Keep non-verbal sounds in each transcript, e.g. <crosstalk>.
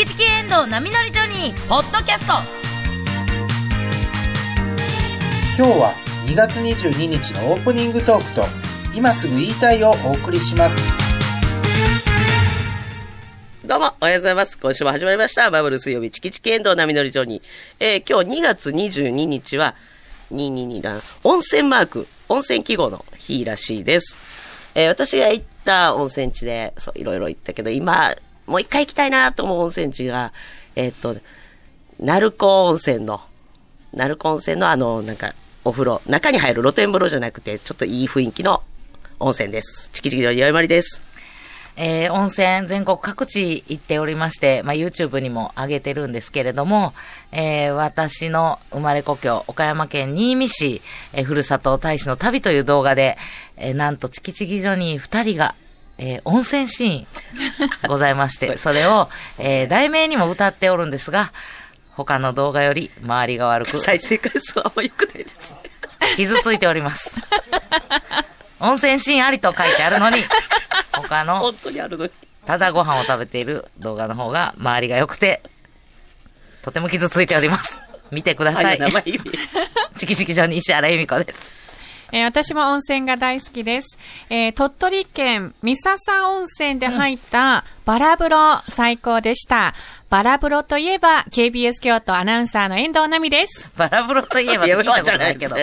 キチキエンドウ波乗りジョニー」ポッドキャスト今日は2月22日のオープニングトークと今すぐ言いたいをお送りしますどうも、おはようございます。今週も始まりました。バブル水曜日、チキチキエンドウ波乗りジョニー。えー、今日2月22日は、222だ、温泉マーク、温泉記号の日らしいです。えー、私が行った温泉地で、そう、いろいろ行ったけど、今、もう一回行きたいなと思う温泉地が、えーっと、鳴子温泉の、鳴子温泉のあの、なんか、お風呂、中に入る露天風呂じゃなくて、ちょっといい雰囲気の温泉です。チキチキの岩井まりです。えー温泉全国各地行っておりまして、まあ、YouTube にも上げてるんですけれども、えー私の生まれ故郷、岡山県新見市、えーふるさと大使の旅という動画で、えーなんとチキチキ所に二人が、えー温泉シーンございまして、<laughs> それを、えー題名にも歌っておるんですが、他の動画より周りが悪く、再生回数はあんま良くないですね。傷ついております。温泉シーンありと書いてあるのに、他の本当にあるのに。ただご飯を食べている動画の方が周りが良くて、とても傷ついております。見てください。<laughs> チキチキ上に石原由美子です。えー私も温泉が大好きです。えー鳥取県三笹温泉で入ったバラ風呂最高でした。バラ風呂といえば KBS 京都アナウンサーの遠藤奈美です。バラ風呂といえば聞いたことないけど。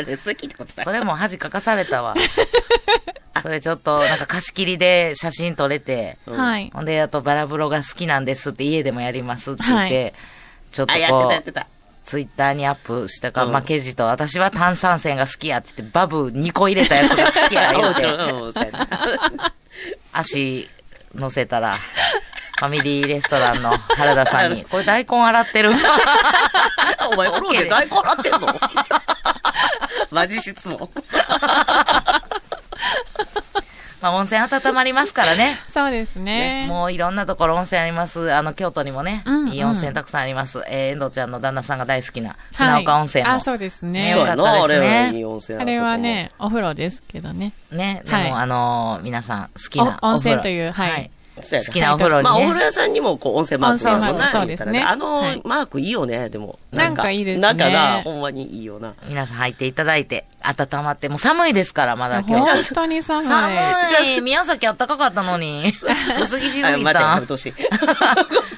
それも恥かかされたわ。<laughs> それちょっとなんか貸し切りで写真撮れて、うんはい。ほんであとバラ風呂が好きなんですって家でもやりますって言って、はいちょっとあ、やってこうたやって、た。ツイッターにアップしたか、うん。負けじと、私は炭酸泉が好きやって言って、バブ2個入れたやつが好きや <laughs> 言うて、足乗せたら、ファミリーレストランの原田さんに、<laughs> これ大根洗ってる？<laughs> お前、風呂で大根洗ってんの？マジ質問。まあ温泉温まりますからね。<laughs> そうですね。もういろんなところ温泉あります。あの、京都にもね、うんうんいい温泉たくさんあります。えー、遠藤ちゃんの旦那さんが大好きな、はい船岡温泉も。あ、そうですね。そうやな、あよかったですねれはいい温泉あれはね、お風呂ですけどね。ね、でも、はいあのー皆さん好きなお温お風呂泉というはいそうやな好きなお風呂にね。まあ、お風呂屋さんにも、こう、温泉マークがあるもんな温泉マークそうですねあのはいマークいいよね、でも。なんかいいですねなんかな、ほんまにいいよな。皆さん入っていただいて、温まって、もう寒いですから、まだ今本日。当に寒い。寒い。宮崎あったかかったのに。<laughs> 薄着しすあ待って、ぎたやめて。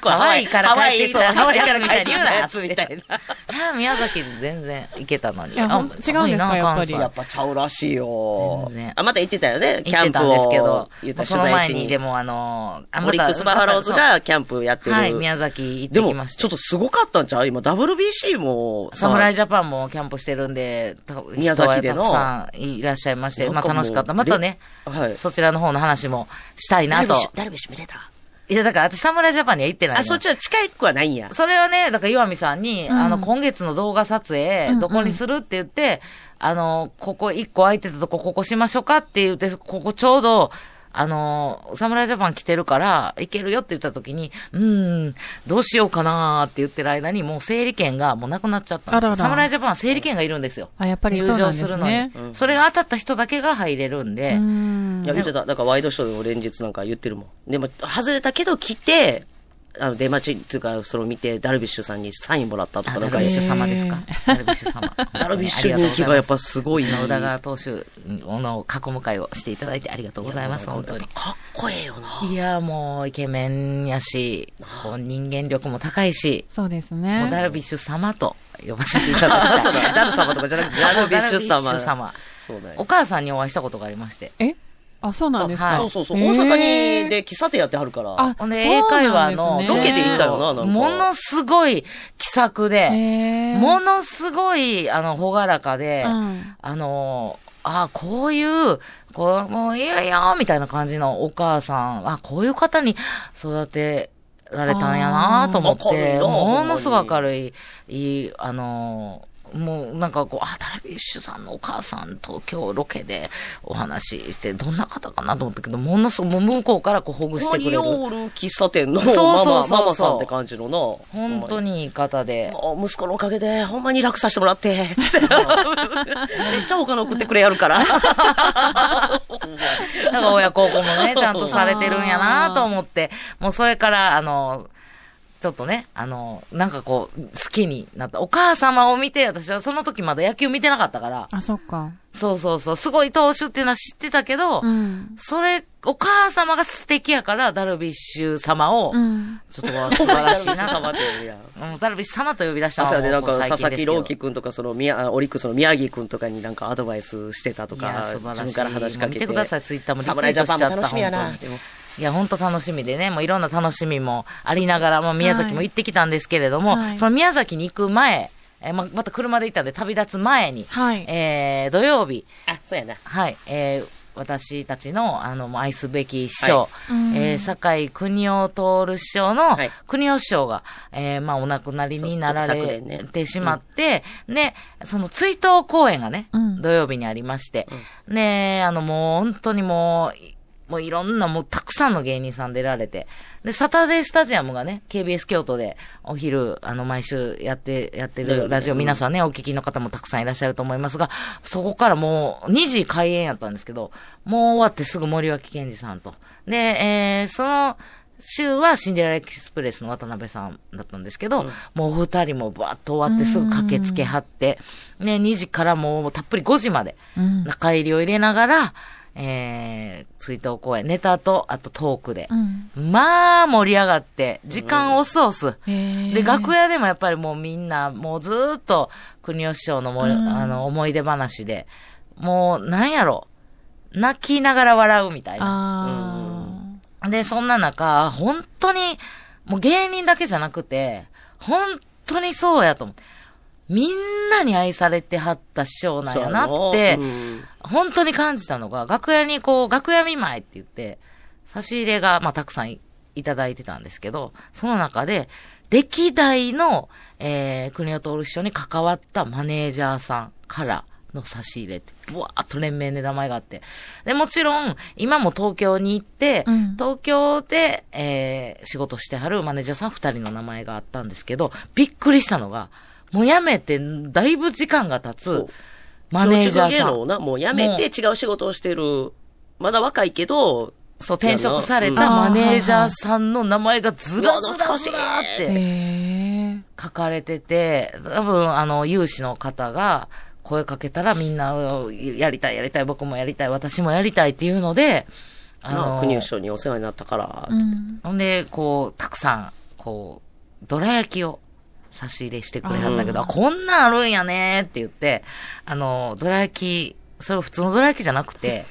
<laughs> ハワイから帰ってきたハワイそうハワイやつみたやつみたいな。<laughs> あ宮崎全然行けたのに。違うんですかやっぱりやっぱちゃうらしいよ全然。あ、また行ってたよね、キ行ってたんャンプを。ですけど、その。前にでもあの、あオリックスバファローズがキャンプやってる。はい、宮崎行っでも、てきました。ちょっとすごかったんちゃう？今、WBC もさ、侍ジャパンもキャンプしてるんで、た宮崎でのたくさんいらっしゃいまして、まあ楽しかった。またね、はい。そちらの方の話もしたいなと。ダルビッシュ見れた？いや、だから私侍ジャパンには行ってないのあ、そっちは近くはないんや。それはね、だから岩見さんに、うんあの、今月の動画撮影うんう、んどこにするって言って、あの、ここ一個空いてたとこ、ここしましょうかって言って、ここちょうど、あの、侍ジャパン来てるから、行けるよって言った時に、うーん、どうしようかなーって言ってる間に、もう整理券がもうなくなっちゃったんですよ。侍ジャパンは整理券がいるんですよ。あ、やっぱりそうなんですね。うんそれが当たった人だけが入れるんで、うんいや、見てた。だからワイドショーでも連日なんか言ってるもん。でも、外れたけど来て、あの、出待ちっていうか、それを見て、ダルビッシュさんにサインもらったとか、なんかダルビッシュ様ですか？ダルビッシュ様。<laughs> ダルビッシュ人気がやっぱすごい。宇田川投手の囲む会をしていただいてありがとうございます、本当に。かっこええよな。いや、もう、イケメンやし、こう人間力も高いし、そうですもんね、もう。ダルビッシュ様と呼ばせていただきたい。<laughs> そうだ、ダル様とかじゃなくて、ダルビッシュダルビッシ様。お。母さんにお会いしたことがありまして。え？あ、そうなんですか。はい。そうそうそう。大阪に、で、喫茶店やってはるから。あほんで、英会話のそうなんですね。ロケで行ったよななんか。ものすごい気さくで、ものすごい、あの、ほがらかで、うん。あの、あこういう、こう、もういいみたいな感じのお母さん、あこういう方に育てられたんやなと思って、ものすごい明るい、いい、あの、もうなんかこう、あ、ダルビッシュさんのお母さんと今日ロケでお話しして、どんな方かなと思ったけど、ものすごい、もう向こうからこうほぐしてくれる。ヨール喫茶店のそうそうママ、そうそうママさんって感じのな。本当にいい方で。息子のおかげで、ほんまに楽させてもらって、つって。めっちゃお金送ってくれやるから。<laughs> なんか親孝行もね、ちゃんとされてるんやなと思って、もうそれから、あの、ちょっとね、あの、なんかこう、好きになった。お母様を見て、私はその時まだ野球見てなかったから、あ、そっか。そうそうそう、すごい投手っていうのは知ってたけど、うん。それ、お母様が素敵やから、ダルビッシュ様を、うん。ちょっと素晴らしいダルビッシュ様な。って言うやんうんダルビッシュ様と呼び出したそうやで、なんか、佐々木朗希君とか、その、オリックスの宮城君とかになんかアドバイスしてたとか、自分から話しかけて。見てくださいツイッターもリツイート侍ジャパンもしちゃった楽しみやな。いや、本当楽しみでね、もういろんな楽しみもありながら、まあ宮崎も行ってきたんですけれども、はい。その宮崎に行く前、えーま、また車で行ったんで旅立つ前に、はい。えー、土曜日、あ、そうやな。はい、えー、私たちの、あの、愛すべき師匠、うん。えー、酒井国夫徹師匠の、はい。国夫師匠が、えー、まあ、お亡くなりになられてしまって、で、その追悼公演がね、うん。土曜日にありまして、で、あの、もう本当にもう、いもういろんな、もうたくさんの芸人さん出られて、で、サタデースタジアムがね、KBS 京都でお昼、あの、毎週やって、やってるラジオ、皆さんね、お聞きの方もたくさんいらっしゃると思いますが、そこからもう2時開演やったんですけど、もう終わってすぐ森脇健児さんと。で、えー、その、週はシンデレラエクスプレスの渡辺さんだったんですけど、もうお二人もバーッと終わってすぐ駆けつけはって、ね、2時からもうたっぷり5時まで、うん。中入りを入れながら、えー、追悼公演、ネタと、あとトークでう。ん。まあ、盛り上がって、時間押す押す。で、楽屋でもやっぱりもうみんな、もうずーっと、国吉師匠のも、うんあの、思い出話で、もう、なんやろ、泣きながら笑うみたいな。あで、そんな中、本当に、もう芸人だけじゃなくて、本当にそうやと思う。みんなに愛されてはった師匠なんやなって、本当に感じたのが、楽屋にこう、楽屋見舞いって言って、差し入れが、まあ、たくさんいいただいてたんですけど、その中で、歴代の、えー、国を通る師匠に関わったマネージャーさんからの差し入れって、ぶわーっと連名で名前があって。で、もちろん、今も東京に行って、うん東京で、えー、仕事してはるマネージャーさん二人の名前があったんですけど、びっくりしたのが、もう辞めて、だいぶ時間が経つマネージャーさん。能をな、もうやめて違う仕事をしてる。まだ若いけど、そう、転職されうんたマネージャーさんの名前がずらずらずらっーて書かれてて、多分、あの、有志の方が声かけたらみんな、うんやりたい、やりたい、僕もやりたい、私もやりたいっていうので、あなの、国吉にお世話になったから、うん。ほんで、こう、たくさん、こう、どら焼きを差し入れしてくれはったけど、うん。あこんなんあるんやねって言って、あの、どら焼き、それ普通のどら焼きじゃなくて、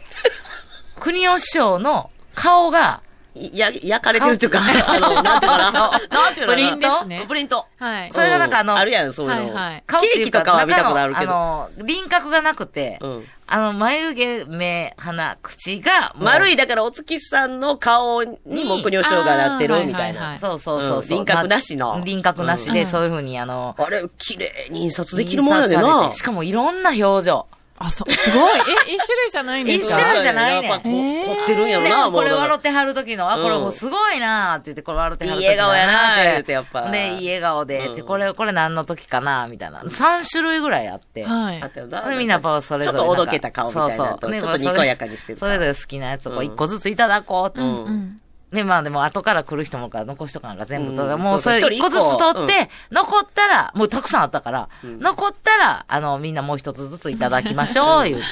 <laughs> 国吉師匠の顔が、や、焼かれてるっていうか、あの、なんていうかな。なんていうのかなプリントプリント。はい。それがなんかあのうあるやん、そういうの。はいケーキとかかは見たことあるけど。あの、輪郭がなくて、うん。あの、眉毛、目、鼻、口が、丸い、だからお月さんの顔にも国吉師匠がなってるみたいな。そうそうそう輪郭なしのまあ輪郭なしで、うんそういうふうに、あの、あれ、綺麗に印刷できるもんやでな。しかもいろんな表情。あ、そう、すごい。え、一種類じゃないんですか？一種類じゃないねんやっぱこえー凝ってるんやろでな、もこれもうだから笑ってはる時の、あ、これもうすごいなーって言って、これ笑ってはる時いい笑顔やなって言うてやっぱで、いい笑顔で、うんこれ、これ何の時かなみたいな。3種類ぐらいあって。はいあ。ったよなでみんなこうそれぞれちょっとおどけた顔みたいなそうそうちょっとにこやかにしてるそれぞれ好きなやつをこううん一個ずついただこうって。うんうん。で、まあでも後から来る人もから残しとかなんか全部取る、うんもうそれ一個。ずつ取って、一残ったら、もうたくさんあったから、ん。残ったら、あの、みんなもう一つずついただきましょう、言うて。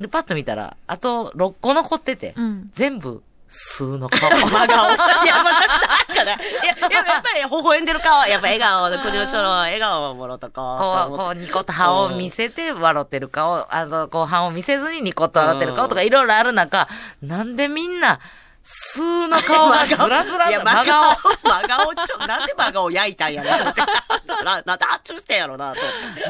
で、パッと見たら、あと6個残ってて、うん。全部、数の顔。<laughs> 真顔。いや、まあ、だから、いや、<laughs> やっぱり微笑んでる顔、やっぱ笑顔。で、国吉師匠の笑顔をもろとここう、こう、ニコッと歯を見せて笑ってる顔、あの、こう、歯を見せずにニコッと笑ってる顔とかいろいろある中、なんでみんな、数の顔がずらずらいや、と、真真顔。顔。真顔ちょ、なんで真顔焼いたんやろと思って。な、なんで発注してんやろな、と。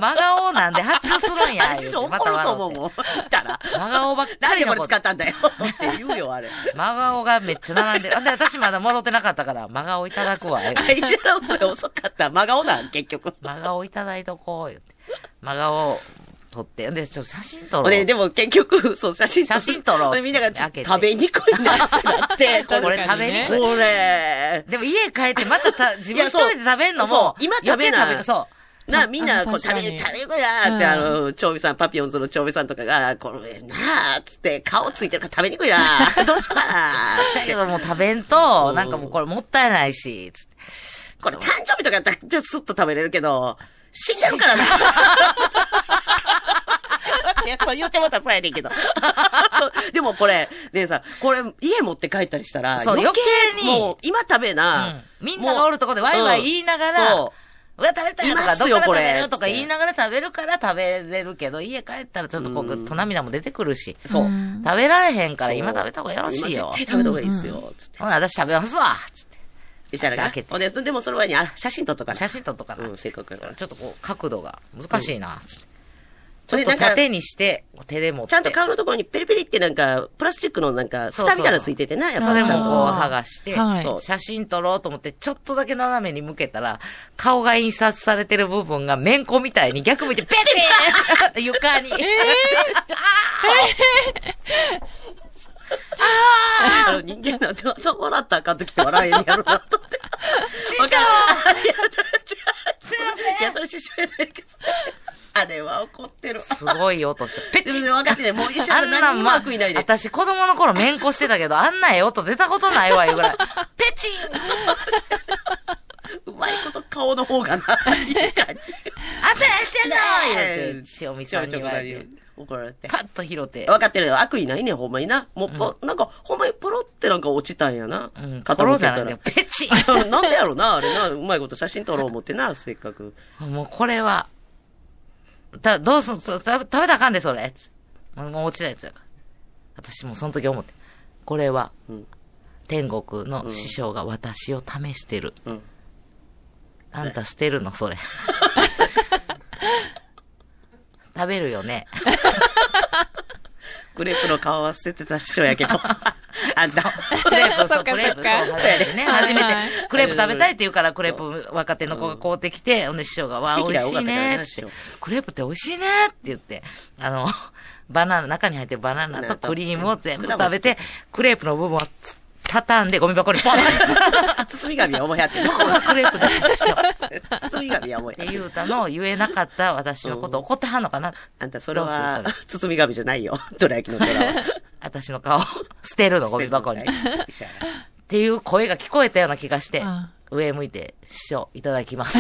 真顔なんで発注するんや。あれ師匠怒ると思うもん。言ったら。真顔ばっかなんでこれ使ったんだよ。って言うよ、あれ。真顔がめっちゃ並んでる。で、私まだもろってなかったから、真顔いただくわ。石原それ遅かった。真顔なん、結局。真顔いただいとこう、言って。真顔を撮って。で、ちょっと写真撮ろう。で、でも結局、<laughs> そう、写真写真撮ろうでみんなが食べにくいなってなって、<laughs> これ食べにくい。これ。でも家帰ってまたた自分一人で食べんのも、そう今食べないそう。な、みんな、こう、食べ、食べにくいなって、うんあの、長尾さん、パピヨンズの長尾さんとかが、これ、なあ、つって、顔ついてるから食べにくいな <laughs> どうしようかなだけどもう食べんと、うんなんかもうこれもったいないし、つって。これ誕生日とかやったらスッと食べれるけど、死んでるからな。<laughs> いや、そう言ってもたらそうやねんけど。<laughs> でもこれ、ねさ、これ、家持って帰ったりしたら、そう余計にもう、今食べうな、ん。みんながおるとこでワイワイ言いながうんうわ、食べたいとか、どっから食べる？とか言いながら食べるから食べれるけど、家帰ったらちょっとこう、ぐっと涙も出てくるし。そう。ん食べられへんから今食べた方がよろしいよ。今絶対食べた方がいいですよ。ほな、私食べますわつって。石原が開けてほんで、でもその前に、あ、写真撮っとかな。写真撮っとかな。うん、せっかく。ちょっとこう、角度が難しいな。つってちそれなんかょっと縦にして、手で持って。ちゃんと顔のところにペリペリってなんか、プラスチックのなんか、蓋みたいなのついててな、やっぱそれりちゃんと。もこう剥がして、写真撮ろうと思って、ちょっとだけ斜めに向けたら、顔が印刷されてる部分がめんこみたいに逆向いて、ペチーって <laughs> 床に。<laughs> あの人間なんて、笑ったらあかんときって笑えんやろな、と思って。師匠いや。すいません。いや、それ師匠やないけど。あれは怒ってる。すごい音して、ペチ分かってね、もう石あ原何にもんなんま、悪意ないで。私子供の頃めんこしてたけど、あんなええ音出たことないわ、いうぐらい。ペチンうまいこと顔の方がな。あんた何してんの言うて、塩見さんに言われて、怒られて。パッと拾って、分かってるよ。悪意ないねん、ほんまにな。もう、ぽなんか、ほんまにポロってなんか落ちたんやな。うん、傾心けたらじゃないんだよ。。ペチン <laughs> なんでやろな、あれな。うまいこと写真撮ろう思ってな、<laughs> せっかく。もうこれは、た、どうすん、そ食べ、食べたらあかんで、それ。つもう落ちたやつやから。私もその時思って。これは、うん天国の師匠が私を試してる。うん。あんた捨てるの、それ。<laughs> 食べるよね。<laughs> クレープの顔は捨ててた師匠やけど。<laughs> あんた。クレープ、そう、クレープ、そう、初めてね、初めてはい、クレープ食べたいって言うから、クレープ若手の子が買うてきて、ほんで師匠が、わあ、美味しいねって。クレープって美味しいねって言って、あの、<laughs> バナナ、中に入ってるバナナとクリームを全部食べて、クレープの部分をつ畳んでゴミ箱に <laughs> 包み紙は思いやってる。どこがクレープで <laughs> 包み紙は思いて言うたのを言えなかった私のこと怒ってはんのかなあんた、それは包み紙じゃないよ。<laughs> どら焼きの虎は。私の顔、捨てるの、ゴミ箱に。っていう声が聞こえたような気がしてうん、上向いて、師匠、いただきます。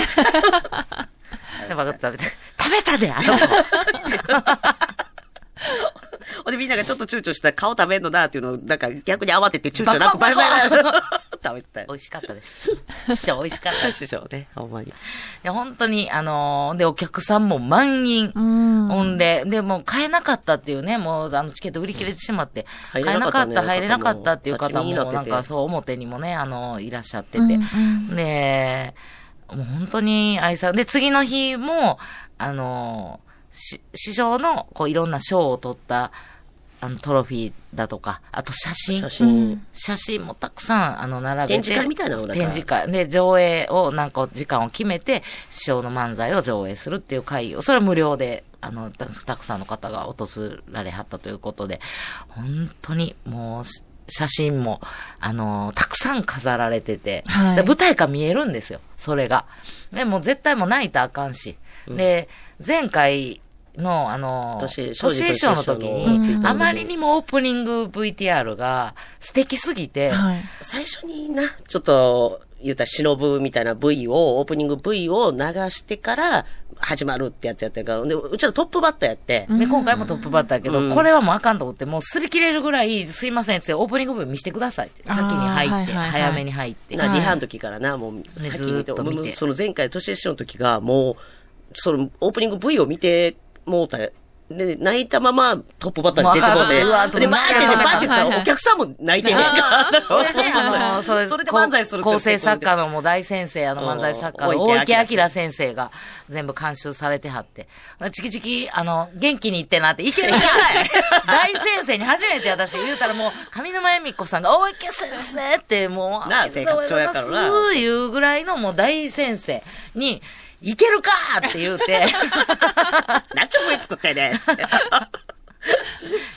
で、バカッと食べて、食べたで、あの子。<laughs> ほんでみんながちょっと躊躇した顔食べんのなっていうのを、なんか逆に慌てて躊躇なくバリバカバリ <laughs> 食べてたよ美。味しかったです。<laughs> 師匠、美味しかったです。師匠ね、ほんまに。いや、本当に、あのーで、お客さんも満員。うん。ほんで、で、もう買えなかったっていうね、もうあのチケット売り切れてしまって、買入えなかった、入れなかったっていう方も、なんかそう表にもね、あの、いらっしゃってて。で、もう本当に愛され、で、次の日も、あの、し師匠の、こう、いろんな賞を取った、あの、トロフィーだとか、あと写真。写真。写真もたくさん、あの、並べて。展示会みたいなの展示会。で、上映を、なんか、時間を決めて、師匠の漫才を上映するっていう会を、それは無料で、あの、たたくさんの方が訪れはったということで、本当に、もう、し写真も、あの、たくさん飾られてて、はいで舞台から見えるんですよ、それが。でもう絶対もう泣いたらあかんし。で、前回の、あの、年年衣装の時年に、のあまりにもオープニング VTR が素敵すぎて、はい。最初にな、ちょっと、言うたら、忍ぶみたいな V を、オープニング V を流してから、始まるってやつやったから、で、うちらトップバッターやって、で、今回もトップバッターやけど、うんこれはもうあかんと思って、もう擦り切れるぐらい、すいませんって、オープニング部分見せてくださいって。先に入って、はいはいはい早めに入って。な、はいリハの時からな、もう、先ずーっと見てその前回、年下の時が、もう、その、オープニング V を見て、もうた、で、泣いたままトップバッターに出てもうて、うわで、バーって言って、バーって言ったら、お客さんも泣いてんねん。か。だからそれそれ、で漫才する構成作家のもう大先生、あの漫才作家のうん大池明先生が全部監修されてはって、チキチキ、あの、元気に言ってなって、いけるか大先生に初めて私言うたらもう、上沼恵美子さんが、大池先生ってもう、なあ生活笑やからな言うぐらいのもう大先生に、いけるかって言うて、<laughs> なっちょ V 作ってね。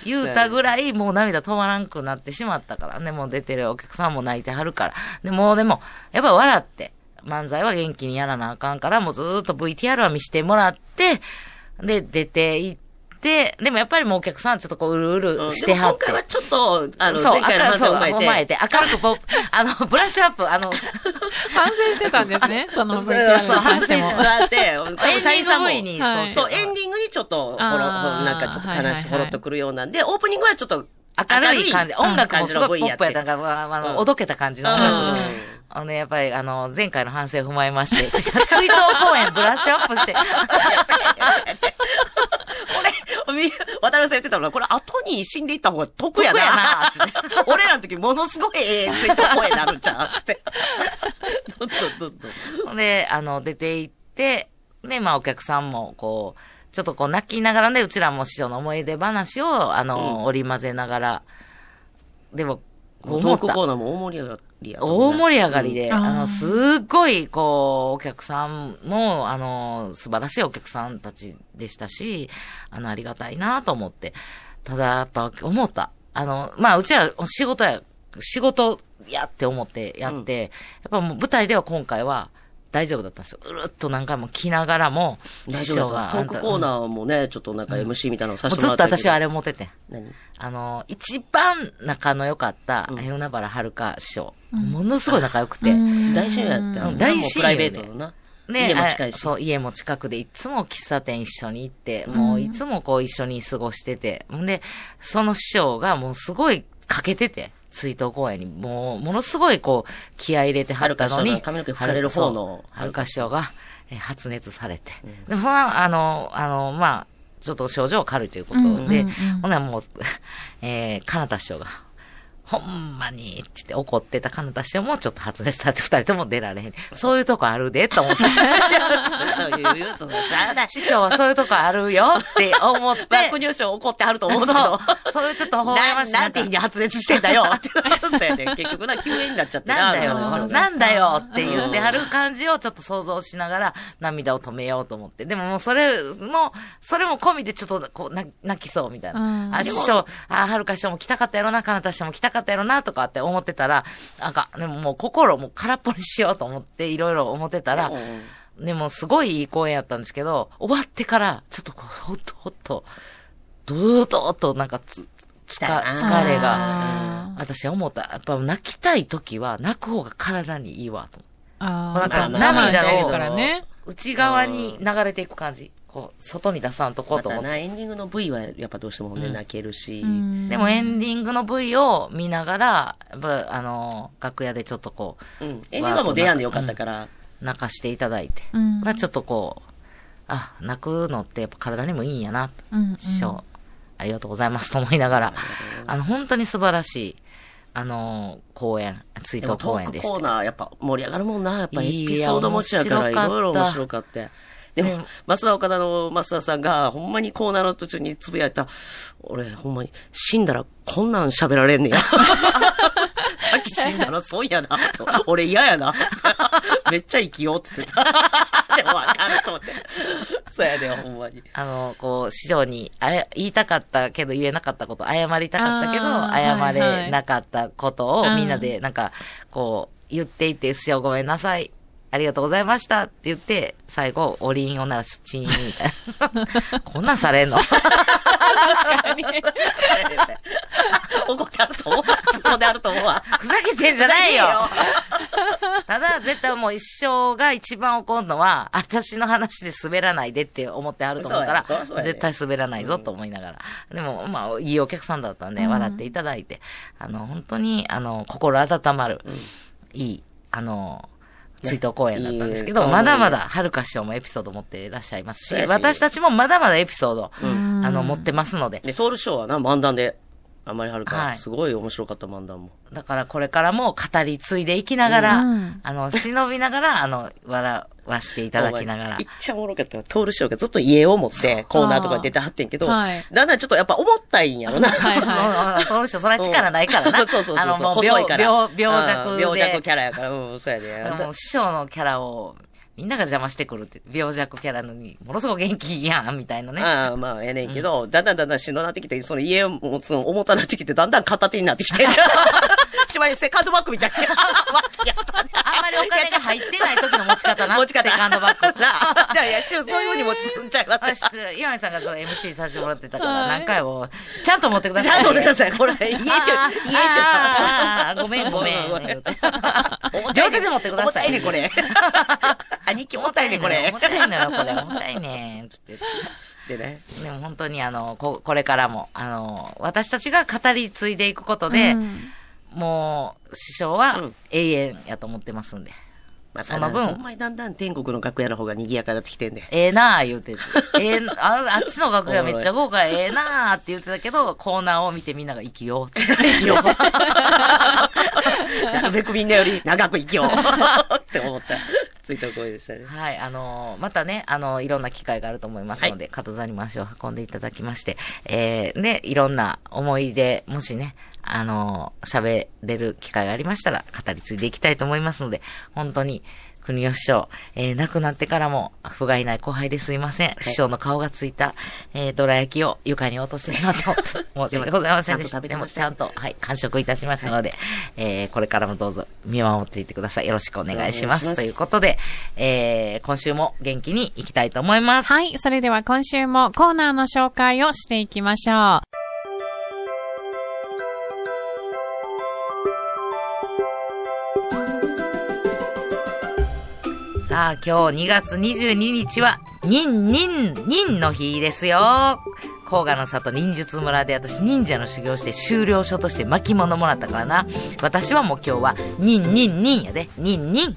言うたぐらい、もう涙止まらんくなってしまったからね、もう出てるお客さんも泣いてはるから。でもうでも、やっぱ笑って、漫才は元気にやらなあかんから、もうずーっと VTR は見してもらって、で、出ていっで、でもやっぱりもうお客さんちょっとこう、うるううん。るしてはって。でも今回はちょっと、あの、そう、前回の話を踏まえて。そう踏まえて、明るくポップ、<laughs> あの、ブラッシュアップ、あの、反省してたんですね、<laughs> そのそう VTR にそう関しても。だって、<laughs> 社員さんも。エンディング V に、はい。そう、エンディングにちょっと、ほろ、なんかちょっとはいはいほろっとくるようなんで、オープニングはちょっと明るい感じ、音楽もすごいポップやったかあの、うん。おどけた感じの。音楽。あのね、やっぱり、あの、前回の反省を踏まえまして、追悼公演ブラッシュアップして、<laughs> 渡辺さん言ってたのは、これ後に死んでいった方が得やな。得やな <laughs> 俺らの時ものすごいええツイート声になるんちゃうつって。どんどんどんどん。で、あの、出て行って、で、まあ、お客さんも、こう、ちょっとこう、泣きながらね、うちらも師匠の思い出話を、あの、うん織り交ぜながら、でも、ト思ったークコーナーも大盛り上がりや大盛り上がりで、うんあの、すっごい、こう、お客さんも、あの、素晴らしいお客さんたちでしたし、あの、ありがたいなと思って。ただ、やっぱ、思った。あの、まあ、うちら仕事や、仕事やって思ってやって、やっぱもう舞台では今回は大丈夫だったんですよ。うるっと何回も来ながらも、大丈夫だった。トークコーナーもね、ちょっとなんか MC みたいなのさせてもらったけどずっと私はあれ思ってて。何？あの、一番仲の良かった、うん海原遥師匠。ものすごい仲良くて。大親友やったよな。うん大親友プライベートのな。ね家も近いし。あそう、家も近くで、いつも喫茶店一緒に行って、もういつもこう一緒に過ごしてて、んで、その師匠がもうすごいかけてて、追悼公演に、もう、ものすごいこう、気合い入れてはったのに、髪の毛拭かれる方の。そうはるか師匠が、えー発熱されて。でもその、あの、あの、まあ、ちょっと症状軽いということで、うんうんうんほん。ならもう、<laughs> えー、かなた師匠が、ほんまに、って言って怒ってたかなた師匠もちょっと発熱されて二人とも出られへん。そういうとこあるで、と思って。そう言う言うとゃ。師匠はそういうとこあるよって思って。まあ、国吉怒ってはると思うけど。そう。いうちょっと微笑ましい。ななんて日に発熱してんだよって。そうやね。結局な、救援になっちゃってなんだよ、なんだよって言ってはる感じをちょっと想像しながら涙を止めようと思って。でももうそれも、それも込みでちょっとこうな泣きそうみたいな。うんあ、師匠、あ、はるか師匠も来たかったやろな、かなた師匠も来たかったやろな、とかって思ってたら、なんか、でももう心もう空っぽにしようと思っていろいろ思ってたら、でもすごいいい公演やったんですけど、終わってから、ちょっとこう、ほっとほっと、ドードーとなんかつ、つか、疲れが、私思った。やっぱ泣きたい時は泣く方が体にいいわと。あなんかまあ涙をね。内側に流れていく感じ。こう、外に出さんとこうと思って。またな、エンディングの V はやっぱどうしてもね、うん泣けるし。うんでもエンディングの V を見ながら、やっぱあの、楽屋でちょっとこう、うん。エンディングはもう出やんでよかったから。泣かしていただいて。うんまあちょっとこう、あ、泣くのってやっぱ体にもいいんやな。うんうん師匠、ありがとうございますと思いながら、あの、本当に素晴らしい、あの、公演、追悼公演でした。クコーナーやっぱ盛り上がるもんな。やっぱエピソード持ちやからいろいろ面白かった。でもね、増田岡田の増田さんが、ほんまにコーナーの途中につぶやいた、俺、ほんまに、死んだらこんなん喋られんねや。<laughs> さっき死んだらそうやな。と俺嫌やな。<laughs> めっちゃ生きようって言ってた。でもわかると思って。そうやで、ほんまに。あの、こう、師匠にあや言いたかったけど言えなかったこと、謝りたかったけど、謝れなかったことをみんなで、なんか、こう、言っていて、師匠ごめんなさい。ありがとうございました。って言って、最後、おりんを鳴らすチーンみたいな。<laughs> こんなんされんの？<laughs> <laughs> 怒ってあると思う。そこであると思うわ。ふざけてんじゃないよ。ただ、絶対もう一生が一番怒るのは、私の話で滑らないでって思ってあると思うから絶対滑らないぞと思いながら。でも、まあ、いいお客さんだったんで、うん。笑っていただいて、あの、本当に、あの、心温まる、いい、あの、追悼公演だったんですけど、まだまだ、はるか師匠もエピソード持っていらっしゃいますし私たちもまだまだエピソード、うん。あの、持ってますので、で、トールショーはな、漫談で、あんまりはるか、はいすごい面白かった漫談も。だからこれからも語り継いでいきながら、うんあの、忍びながら、あの、笑わしていただきながら <laughs> いっ。ちゃおもろかったトールショーがずっと家を持って、コーナーとかに出てはってんけど、だんだんちょっとやっぱ思ったいんやろな。はいはいそう、そうる人、それは力ないからな。う <laughs> んそうそうそうそう。あの、もう、細病いから。病、病弱病弱キャラやから、うん、そうやで。<laughs> もう師匠のキャラを、みんなが邪魔してくるって、病弱キャラのに、ものすごく元気やん、みたいなね。ああ、まあ、ええねんけど、だんだんだんだんしんどなってきて、その家を持つの重たなってきて、だんだん片手になってきて。<laughs> 芝居セカンドバッグみたいな。<laughs> あんまりお金が入ってない時の持ち方な。持ち方。セカンドバッグ。<laughs> なあじゃあ、いや、ちょそういうふうに持ち進んじゃいます私、岩見さんが MC させてもらってたから、何回も、ちゃんと持ってくだちさい。ゃんと待ってください。これ、家って、家って。あーあーごめんごめん。両手で持ってください。重たいね、これ。兄貴重たいね、これ重。たいのよ、これ。重たいね。つって。でね。でも本当にあの、ここれからも、あの、私たちが語り継いでいくことで、うんもう、師匠はうん永遠やと思ってますんで。まあ、その分ほんまにだんだん天国の楽屋の方が賑やかになってきてんで。ええなあ言うてて。<laughs> ええあ、あっちの楽屋めっちゃ豪華、ええなあって言ってたけど、コーナーを見てみんなが生きようって。生きよう。<laughs> なるべくみんなより長く生きよう <laughs> って思った。ついた声でしたね。はい、あのーまたね、あのーいろんな機会があると思いますので、加藤座にも足を運んでいただきまして、えー、ね、いろんな思い出、もしね、あのー喋れる機会がありましたら、語り継いでいきたいと思いますので、本当に、国吉師匠、えー、亡くなってからも、不甲斐ない後輩ですいません。師匠の顔がついた、えー、どら焼きを床に落としてしまった。申し訳ございませんでした。でも、ちゃんと食べてましたちゃんと、はい、完食いたしましたので、えー、これからもどうぞ見守っていってください。よろしくお願いします。ますということで、えー、今週も元気に行きたいと思います。はい。それでは今週もコーナーの紹介をしていきましょう。あ、今日2月22日は、忍忍忍の日ですよ。甲賀の里忍術村で私忍者の修行して修了書として巻物もらったからな。私はもう今日は、忍忍忍やで。忍忍。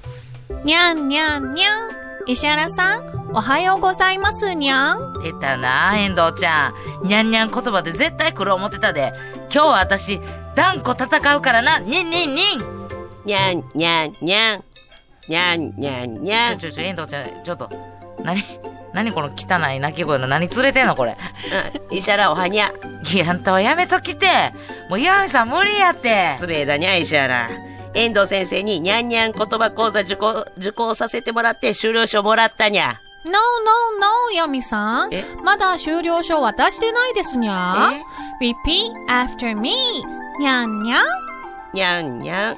にゃんにゃんにゃん。石原さん、おはようございますにゃん。出たな、遠藤ちゃん。にゃんにゃん言葉で絶対来る思ってたで。今日は私、断固戦うからな。忍忍忍。にゃん、にゃん、にゃん。にゃん、にゃん、にゃん。ちょちょちょ、遠藤ちゃん、ちょっと。何何この汚い鳴き声の何連れてんのこれ。うん石原おはにゃ。いや、あんたはやめときて。もう岩見さん無理やって。失礼だにゃ、石原。遠藤先生ににゃんにゃん言葉講座受講、受講させてもらって修了証もらったにゃ。No, no, no, ヤミさんえ。まだ終了書渡してないですにゃ Repeat after me. にゃんにゃん。にゃんにゃん。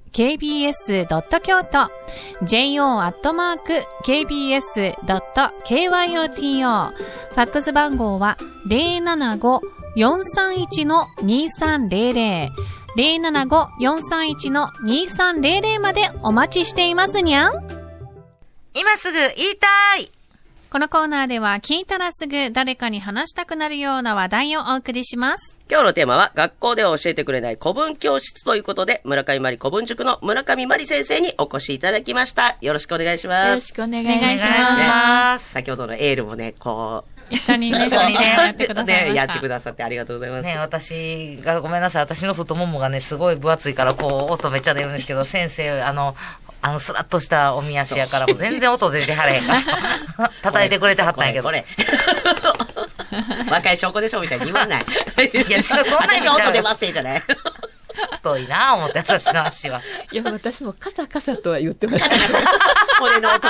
john.kbs.kyoto jo.kbs.kyoto ファックス番号は075-431-2300 075-431-2300までお待ちしていますにゃん。今すぐ言いたい。このコーナーでは聞いたらすぐ誰かに話したくなるような話題をお送りします。今日のテーマは、学校では教えてくれない古文教室ということで、村上まり古文塾の村上まり先生にお越しいただきました。よろしくお願いします。くお願いしますお願いします。先ほどのエールもね、こう、一緒にね、一緒にねやってくださいました。ね、やってくださってありがとうございます。ね、私が、ごめんなさい。私の太ももがね、すごい分厚いから、こう、音めっちゃ出るんですけど、先生、あの、あの、スラッとしたおみ足やから、もう全然音出てはれへんから。<laughs> 叩いてくれてはったんやけど。これ。これ若い証拠でしょみたいに言わない。いや違うそんな意味ちゃう私音出ますじゃない。太いなぁ思って、私の足は。いや、私もカサカサとは言ってました。<laughs> 骨の音。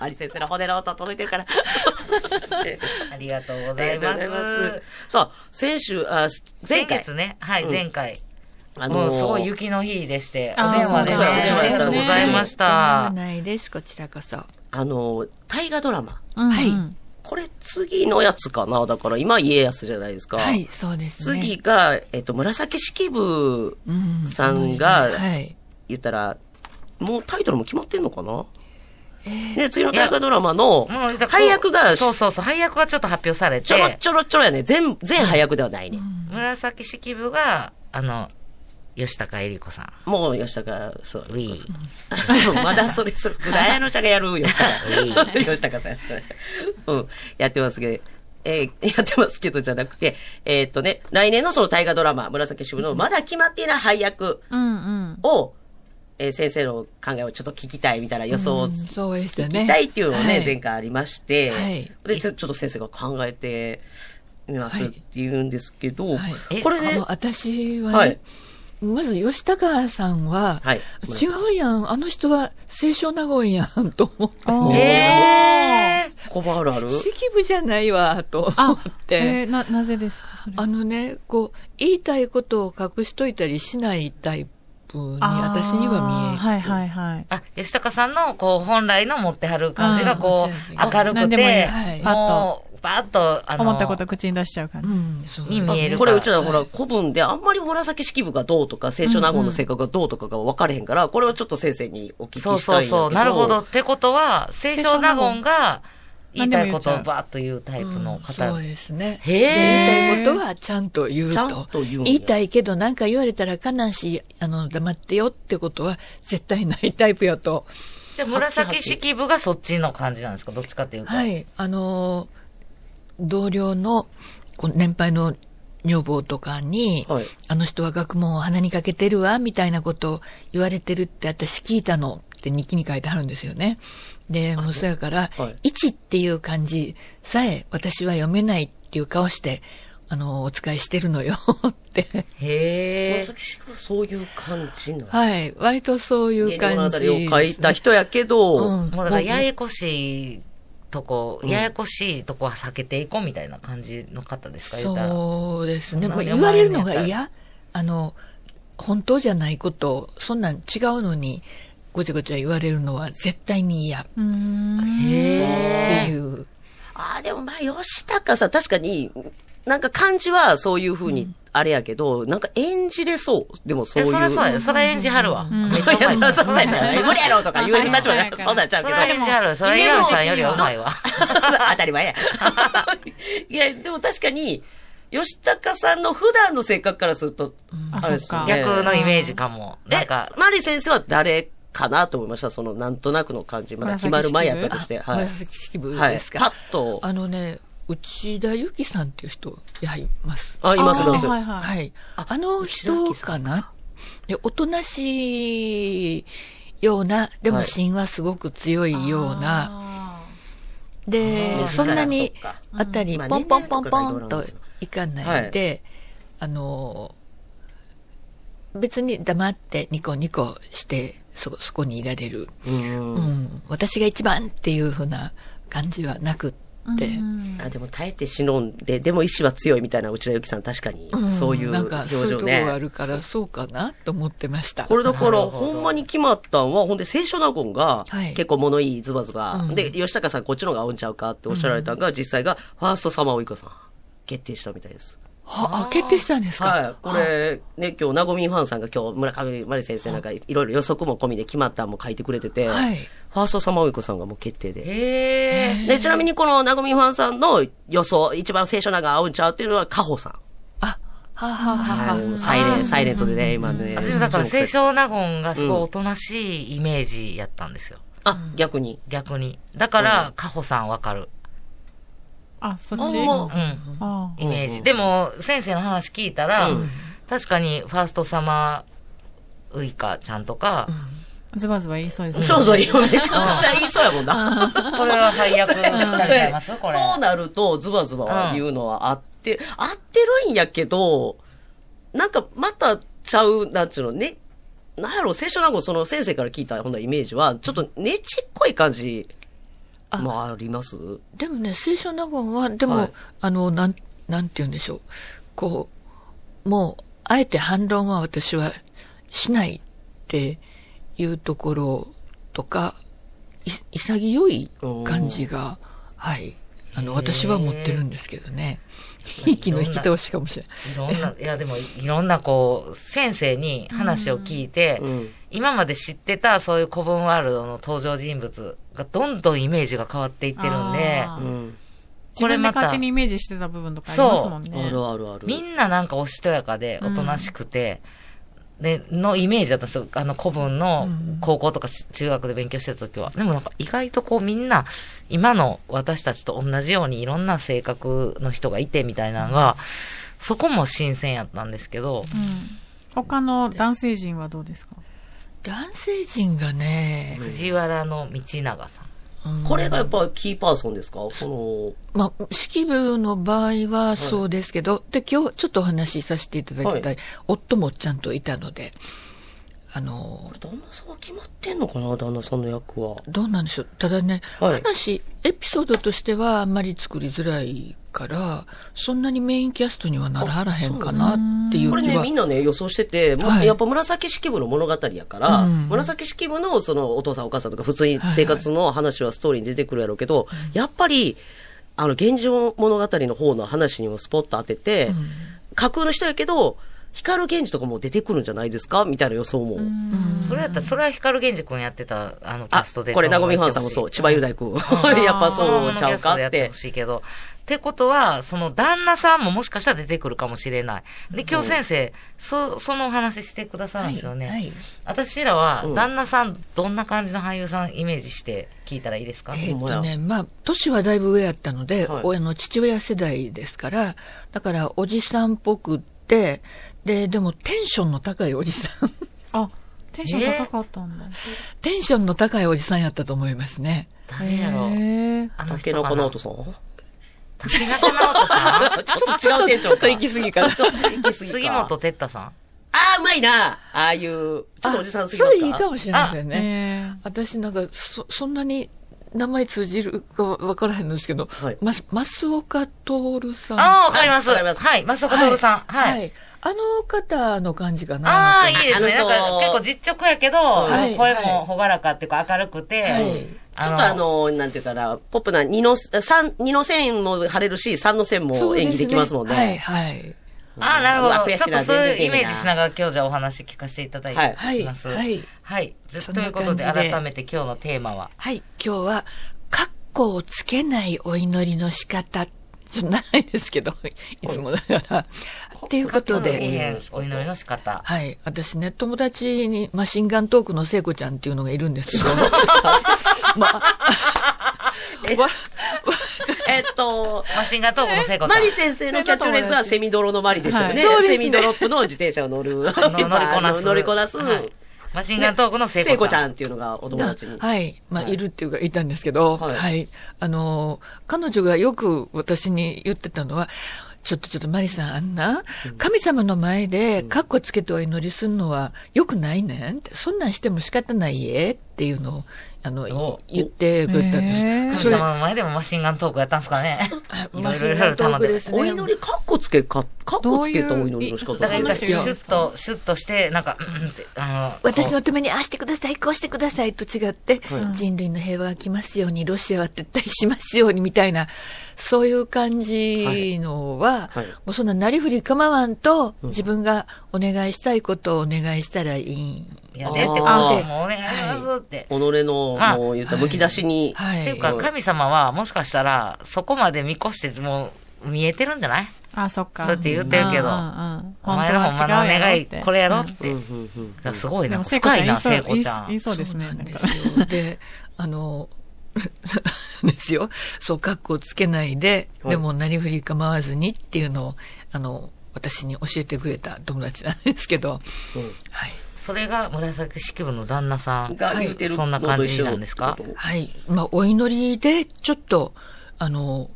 マリ先生の骨の音届いてるから。<laughs> ありがとうごあざいます。そう、先週、あ前前回。月ね、はい、うん前回。あもうすごい雪の日でして、お電話でね、そうそうありがとうございました。ないです、こちらこそ。あの、大河ドラマ。うんうんはいこれ次のやつかなだから今家康じゃないですか。はい、そうですね。次が、えっと、紫式部うんさんがはい。言ったら、もうタイトルも決まってんのかな？えーね、次の大河ドラマの配役が、そうそうそう、配役がちょっと発表されちょろて、ちょろちょろやね。全、全配役ではないね。紫式部が、あの、吉高恵里子さん。もう吉高、そう。ウィー。<laughs> まだそれ、それ、綾野ちゃんがやる吉高。<laughs> <laughs> 吉高さん、うん、やってますけど、えーやってますけどじゃなくて、えーっとね、来年のその大河ドラマ、紫式部のまだ決まっていない配役うんうん。を、えー先生の考えをちょっと聞きたいみたいな予想をうんそうでしたね。聞きたいっていうのをね、はい前回ありまして、はいで、ちょっと先生が考えてみますって言うんですけど、はいえこれね私はね、はいまず吉高さんは、はい。違うやん、あの人は清少納言やん、と思ったんおーですえー、小判あるある？式部じゃないわ、と思あっ、て。えーな、なぜですか？あのね、こう、言いたいことを隠しといたりしないタイプに私には見える。はいはいはい。あ、吉高さんの、こう、本来の持ってはる感じが、こう明るく何でもいい。てはい、もう、バーッと、あの、思ったこと口に出しちゃう感じ。うん、そう。に見えるこれうちらほら、古文であんまり紫式部がどうとか、清少納言の性格がどうとかが分かれへんから、これはちょっと先生にお聞きしたいんそう。そうそう。なるほど。ってことは、清少納言が言いたいことを何でも言っちゃうバーッと言うタイプのうん方。そうですね。へー言いたいことはちゃんと言うと。ちゃんと言う言いたいけどなんか言われたら悲しい、あの、黙ってよってことは絶対ないタイプよと。じゃあ、紫式部がそっちの感じなんですか？どっちかっていうと。はい。あの、同僚の年配の女房とかに、はいあの人は学問を鼻にかけてるわ、みたいなことを言われてるって私聞いたのって日記に書いてあるんですよね。で、もうそやから、はい一っていう漢字さえ私は読めないっていう顔して、あの、お使いしてるのよ <laughs> って。へえ。紫式部はそういう感じなの。はい。割とそういう感じ物語を書いた人やけど、うんもうだから、ややこしいとこ、うんややこしいとこは避けていこうみたいな感じの方ですか？言うたら。そうですね。言われるのが嫌あの、本当じゃないこと、そんなん違うのに、ごちゃごちゃ言われるのは絶対に嫌っうーん。へえ。ていう。ああ、でもまあ、吉高さん、確かに、なんか漢字はそういう風に、あれやけど、なんか演じれそう。でもそういう。いや、そりゃそうや。そりゃ演じはるわ。うまい <laughs> いや、そりゃそうやね。無理やろとか言える立場が、そうなっちゃうけど。そりゃ演じはる。それは岩見さんよりはうまいわ。<laughs> 当たり前や。<laughs> いや、でも確かに、吉高さんの普段の性格からすると、ああれですそっかね。逆のイメージかも。なんえか、、マリ先生は誰かなと思いました？その、なんとなくの感じ。まだ決まる前やったとして。あはい。紫式部はい。ですか、パッと。あのね、内田由紀さんっていう人、やはりいます。あ、います、います。はいはい。はい。あの人かな？でおとなしいような、でもはい芯はすごく強いような、あであー、そんなにあたり、まあポンポンポンポンといかないで、あの、別に黙ってニコニコして、そ、そこにいられる。う。うんん。私が一番っていうふうな感じはなくって。ーうんあ、でも耐えて忍んで、でも意志は強いみたいな内田有紀さん確かに、んそういうなんか、表そういう。があるから、そうかなと思ってました。これだから、ほんまに決まったんは、ほんで、清少納言がはい、結構物いいズバズバ。うんで、吉高さんこっちの方が合うんちゃうかっておっしゃられたのが、実際が、ファーストサマーウイカさん、決定したみたいです。は、あ、決定したんですか？はい。これ、ね、今日、ナゴミンファンさんが今日、村上まり先生なんか、いろいろ予測も込みで決まったんも書いてくれてて、はいファーストサマーウイカさんがもう決定で。へえ。で、ちなみにこのナゴミンファンさんの予想、一番清少納言合うんちゃうっていうのは、カホさん。あ、はあはあはあはあサイレン、サイレントでね、今ね。私もだから、清注目少納言がすごいおとなしいイメージやったんですよ。あ、逆に。逆に。だから、カホさんわかる。あ、そっち？う。うん。あイメージ。うん。うんでも、先生の話聞いたら、うん。確かに、ファーストサマーウイカちゃんとか、ズバズバ言いそうですね。そうそう、今めちゃくちゃ言いそうやもんな。これは配役されちゃいますこれ。そうなると、ズバズバ言うのは合って、合ってるんやけど、なんかまたちゃう、なんちゅうのね、なんやろ、聖書納言その先生から聞いたほんなイメージは、ちょっとねちっこい感じあもあります？でもね、清少納言は、でも、はいあの、なん、なんて言うんでしょう。こう、もう、あえて反論は私はしないっていうところとか、い潔い感じが、はい。あの、私は持ってるんですけどね。息の引き通しかもしれない。いろんな、いやでも、いろんなこう、先生に話を聞いて、うん。今まで知ってたそういう古文ワールドの登場人物がどんどんイメージが変わっていってるんで、あーうん。自分で勝手にイメージしてた部分とかありますもんね。あるあるある。みんななんかおしとやかで、おとなしくて、で、のイメージだったんですよ。あの古文の高校とか中学で勉強してた時は。でもなんか意外とこうみんな、今の私たちと同じようにいろんな性格の人がいてみたいなのが、そこも新鮮やったんですけど、うん。他の男性陣はどうですか？男性陣がね、藤原の道長さん。うん。これがやっぱキーパーソンですか？こまあ、式部の場合はそうですけど、で、今日ちょっとお話しさせていただきたい、は夫もちゃんといたので、あのの、、旦那さんは決まってんのかな旦那さんの役は。どうなんでしょう。ただね、はい話、エピソードとしてはあんまり作りづらいから、そんなにメインキャストにはならはらへんかなっていうこれね。みんなね、予想してて、はいやっぱ紫式部の物語やから、うん紫式部のそのお父さんお母さんとか普通に生活の話はストーリーに出てくるやろうけど、やっぱり、あの、現状物語の方の話にもスポット当てて、架空の人やけど、光源氏とかも出てくるんじゃないですか？みたいな予想も。それやったら、それは光源氏君やってた、あの、キあャストで。これ、なごみファンさんもそう、千葉雄大君。<laughs> やっぱそうちゃうかってほ。しいけど。ってことは、その旦那さんももしかしたら出てくるかもしれない。で、今日先生、そ、そのお話してくださるんですよね。はいはい私らはうん、旦那さん、どんな感じの俳優さんイメージして聞いたらいいですか、えーっとね、まあ、年はだいぶ上やったので、はい親の父親世代ですから、だから、おじさんっぽくって、で、でもテンションの高いおじさん。あ、テンション高かったんだ。テンションの高いおじさんやったと思いますね。誰やろうへーあの竹の人かな子の音さん？竹中直人さん <laughs> ちょっと違うテンションか。ちょっと行き過ぎかなちょっと行き過ぎか。杉本哲太さんああ、うまいな。ああいう、ちょっとおじさんすぎますか？そういいかもしれませんね。え私なんか、そ、そんなに名前通じるかわからへんのですけど、はいま、増岡徹さん。ああ、わかります。わかりますはい、松岡徹さん。はい。はい。あの方の感じかな。ああ、いいですね。あの人なんか結構実直やけど、はい声も朗らかっていうか明るくて、はいちょっとあの、なんていうかな、ポップな2の、三二の線も晴れるし、3の線も演技できますもんね。はい、はい。ああ、なるほど。ちょっとそういうイメージしながら今日じゃあお話聞かせていただいはいてはいいます。はいはい。ずそんなということで改めて今日のテーマは？はい。今日は、カッコをつけないお祈りの仕方。ちょっと長いですけど、いつもだから。っていうことで、えお祈りの仕方。はい。私ね、友達にマシンガントークの聖子ちゃんっていうのがいるんですけど、<laughs> まあ、わえっと、マシンガントークの聖子さん。マリ先生のキャッチフレーズはセミドロのマリでしたよね。はいねセミドロップの自転車を乗る。乗乗りこなす。乗りこなす。はいマシンガントークの聖聖子子ちゃん。ちゃんっていうのがお友達に。はい。まあ、はいい、るっていうか、いたんですけど、ははいい。あの、彼女がよく私に言ってたのは、ちょっとちょっとマリさん、あんな、神様の前で、カッコつけてお祈りするのは良くないねんって、そんなんしても仕方ないえっていうのを、あのお、言ってくれたんです。神様の前でもマシンガントークやったんですかね。いろマいろいろシンガントー頼んで。クですね。お祈り、カッコつけか、カッコつけたお祈りの仕方だから、シそうなんですよュッと、シュッとして、なんか、うんって、あの、私のためにああしてください、こうしてくださいと違って、はい人類の平和が来ますように、ロシアは撤退しますようにみたいな、そういう感じのは、はいもうそんななりふり構わんと、自分がお願いしたいことをお願いしたらいいん。やでってことあーもうお願いしますって。己の、あもう言ったむき出しに。はい。っていうか、神様は、もしかしたら、そこまで見越して、もう、見えてるんじゃない？あ、そっか。そうやって言ってるけどうんうんうんお前のほんまの願い、これやろって。うんうんうんだからすごいな。深いな、ん言いそう聖子ちゃん。言いそうですね。ですよ。で、あの、<laughs> ですよ。そう、格好つけないで、はいでもなりふり構わずにっていうのを、あの、私に教えてくれた友達なんですけど、うんはい。それが紫式部の旦那さん。が言うてるそんな感じなんですか？はい。まあ、お祈りで、ちょっと、あの、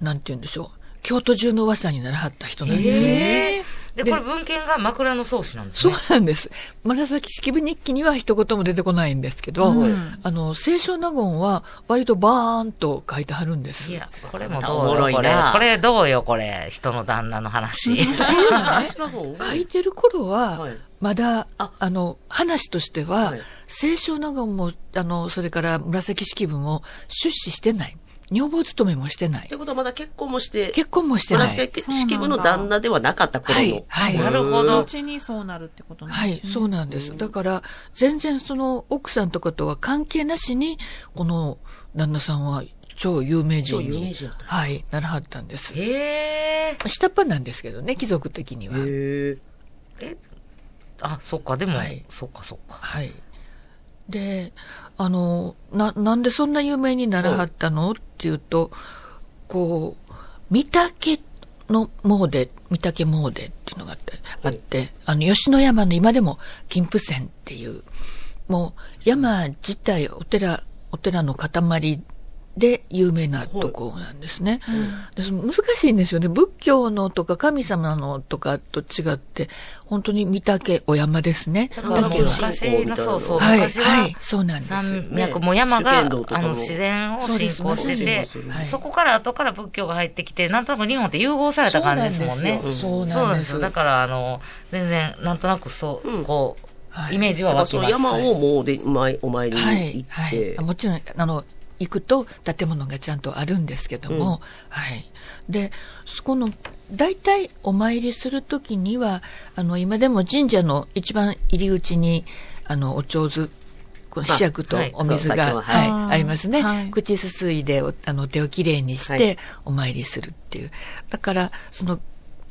なんて言うんでしょう。京都中の噂にならはった人なんです。ええで、でこれ文献が枕草子なんですそうね。なんです。紫式部日記には一言も出てこないんですけど、うんあの、清少納言は割とバーンと書いてはるんです。いや、これもおどうよ、これな。これどうよ、これ。人の旦那の話。書いてる頃は、はいまだ、ああの、話としては、はい清少納言も、あの、それから紫式部も出資してない。女房勤めもしてないって。ことはまだ結婚もして、結婚もしてない。紫式部の旦那ではなかった頃の。はいはいなるほどうちにそうなるってことなんはい、ですねそうなんです。だから、全然その奥さんとかとは関係なしに、この旦那さんは超有名人超有名にはい、ならはったんです。へえ。下っ端なんですけどね、貴族的には。へあ、そっか、でも、はいそっかそっか。はい。で、あの、な、なんでそんな有名にならはったの？っていうと、こう、御嶽の詣、御嶽詣っていうのがあって、あって、あの、吉野山の今でも金峰山っていう、もう山自体、お寺、お寺の塊で有名なとこなんですね。でその難しいんですよね。仏教のとか神様のとかと違って、本当に御嶽お山ですね。だから嶽は。昔の、そうそう、はい、昔は、はい、そうなんです。山脈、もう山が、あの、自然を信仰しててそうですはい、そこから後から仏教が入ってきて、なんとなく日本って融合された感じですもんね。そうそうなでよ。なんんですすよ。だから、あの、全然、なんとなくそう、うんこう、はいイメージは湧きます。の山をもうで、お参りにはい行、っはいて。あ。もちろん、あの、行くと建物がちゃんとあるんですけども、うんはい。で、そこの、大体お参りするときには、あの、今でも神社の一番入り口に、あの、お上手、このあひしゃくとはいお水が、ははい、はいありますね。はい口すすいでおあの手をきれいにしはいてお参りするっていう。だから、その、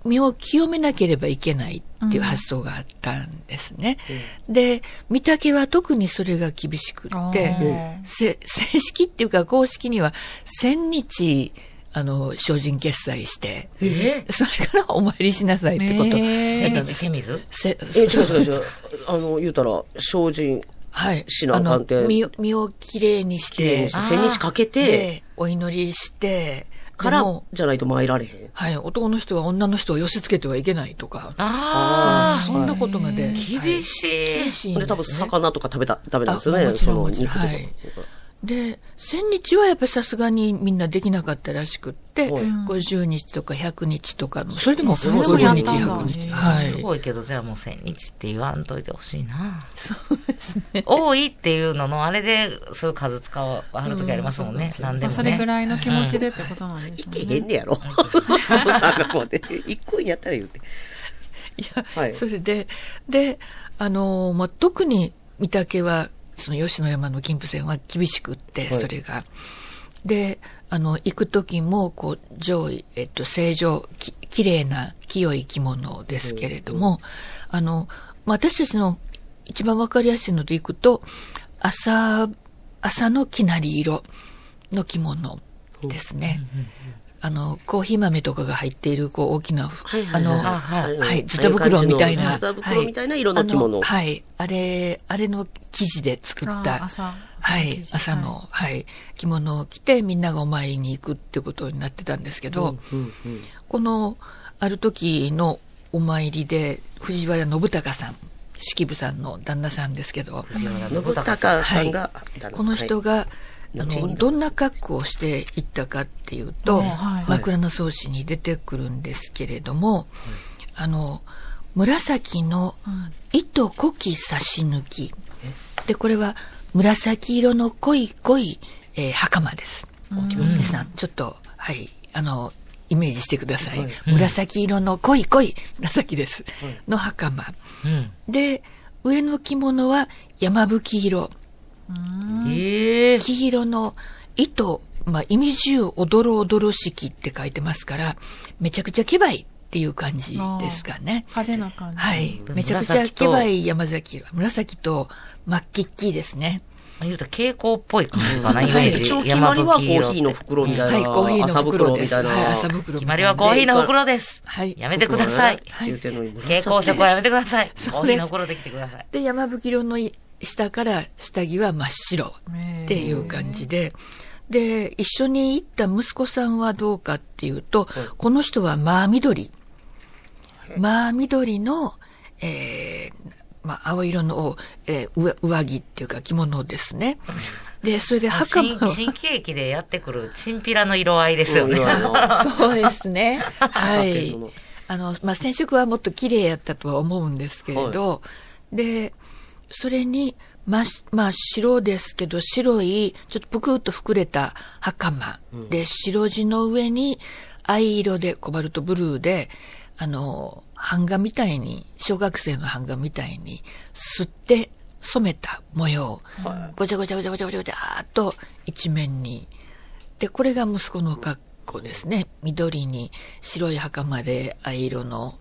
身を清めなければいけないっていう発想があったんですね。で、御嶽は特にそれが厳しくって、うん。せ正式っていうか公式には1000日、あの、精進決済して、えそれからお参りしなさいってこと。へー千やったんです。日清水？せえ、違う違う違う。あの、言うたら、精進はい。しなあかんて。の身を身をきれいにして千日かけて、で、お祈りして、からじゃないと参られへん。はい、男の人は女の人を寄せつけてはいけないとか、あそんなことまで。あ、厳しい。厳しいんで、多分。魚とか食べた、ダメなんですよあね。そもちろんもちろんで、千日はやっぱりさすがにみんなできなかったらしくって、はい50日とか100日とかの、それでもそれでも50日、やったんだ100日。はい。すごいけど、じゃあもう千日って言わんといてほしいな。そうですね。多いっていうのの、あれで、そういう数使わはるときありますもんね。うん何でもね。それぐらいの気持ちでってことなんでしょいうけね。へんねやろ。<laughs> そうで。一個やったら言うて。いや、はいそれで、で、あのーまあ、特に御嶽は、その吉野山の金峰山は厳しくって、はいそれが。で、あの、行く時も、こう、上位、えっと、正常、き、綺麗な、清い着物ですけれども、あの、まあ、私たちの一番わかりやすいので行くと、朝、朝のきなり色の着物ですね。あの、コーヒー豆とかが入っている、こう、大きな、はいはいあの、はいはい、ズタ袋みたいな。ズタ袋みたいな色の着物。はいあはい。あれ、あれの生地で作った、朝。はい、朝の、はい、着物を着てみんながお参りに行くってことになってたんですけど、うんうんこの、ある時のお参りで、藤原信孝さん、式部さんの旦那さんですけど、藤原信信孝さん。孝さんが、この人が、あの、どんな格好をしていったかっていうと、うんはい枕草子に出てくるんですけれども、あの、紫の糸濃き差し抜き。で、これは紫色の濃い濃い、えー袴です。皆さん、ちょっと、はい、あの、イメージしてください。紫色の濃い濃い紫です。の袴。うん。で、上の着物は山吹色。ええ黄色の糸、まあ、意味中、おどろおどろしきって書いてますから、めちゃくちゃケバいっていう感じですかね。派手な感じ。はい。うんめちゃくちゃケバい山崎色。紫と真っ黄っきですね。言うたら蛍光っぽい感じかな、イメージ。一応決まりはコーヒーの袋みたいな。はい、コーヒーの麻袋です。はい、朝袋。決まりはコーヒーの袋です。はい。やめてください。蛍光色はやめてください。すコーヒーの袋で来てください。で、山吹色の下から下着は真っ白っていう感じで、で、一緒に行った息子さんはどうかっていうと、この人は真緑。真緑の、えー、まあ、青色の、えー上上着っていうか着物ですね。<laughs> で、それで袴新は、新喜劇でやってくるチンピラの色合いですよね。<laughs> そうですね。<laughs> はい。あの、まあ、染色はもっと綺麗やったとは思うんですけれど、で、それに、ま、まあ、白ですけど、白い、ちょっとぷくっと膨れた袴。で、白地の上に、藍色で、コバルトブルーで、あの、版画みたいに、小学生の版画みたいに、吸って染めた模様。ごちゃごちゃごちゃごちゃごちゃごちゃーっと一面に。で、これが息子の格好ですね。緑に白い袴で藍色の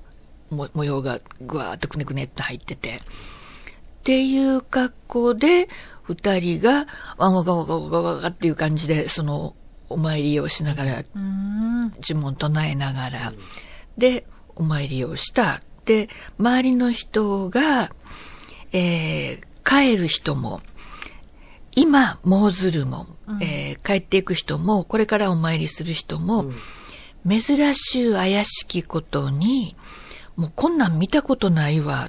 も模様がぐわーっとくねくねっと入ってて。っていう格好で、二人が、わがわがわがわがっていう感じで、その、お参りをしながら、うん。呪文唱えながら、で、お参りをした。で、周りの人が、えー、帰る人も、今、もうずるも、えー帰っていく人も、これからお参りする人も、珍しゅう怪しきことに、もうこんなん見たことないわ、っ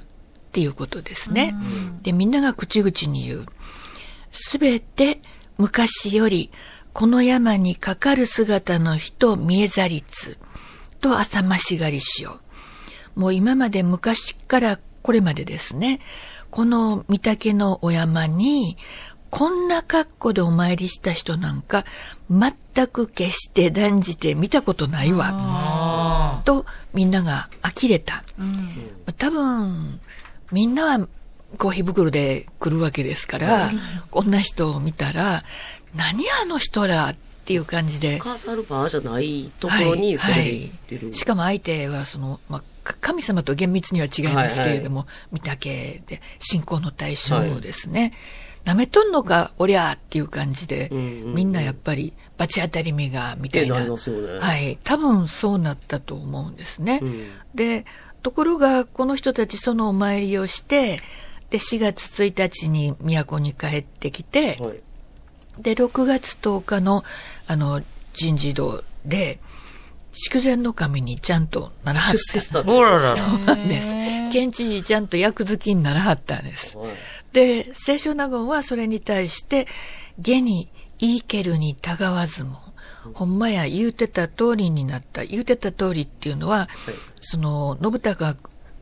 ていうことですね。で、みんなが口々に言う。すべて昔より、この山にかかる姿の人見えざりつ、と浅ましがりしよう。もう今まで昔からこれまでですね、この御嶽のお山に、こんな格好でお参りした人なんか、全く決して断じて見たことないわ。と、みんなが呆れた。多分、みんなはコーヒー袋で来るわけですから、こんな人を見たら、何あの人らっていう感じで。カーサルバーじゃないところにそれで行ってる。しかも相手はその、まあ、か神様と厳密には違いますけれども、御嶽で信仰の対象ですね。舐めとんのか、おりゃーっていう感じで、うんうんうんみんなやっぱり、罰当たり目が、みたいな。なねはい。多分そうなったと思うんですね。うんで、ところが、この人たちそのお参りをして、で、4月1日に都に帰ってきて、はい。で、6月10日の、あの、人事堂で、筑前の神にちゃんとならはった。<laughs> そうなんです。県知事ちゃんと役付きにならはったんです。はいで、清少納言はそれに対して、下に言いけるにたがわずも、ほんまや言うてた通りになった。言うてた通りっていうのは、その、信孝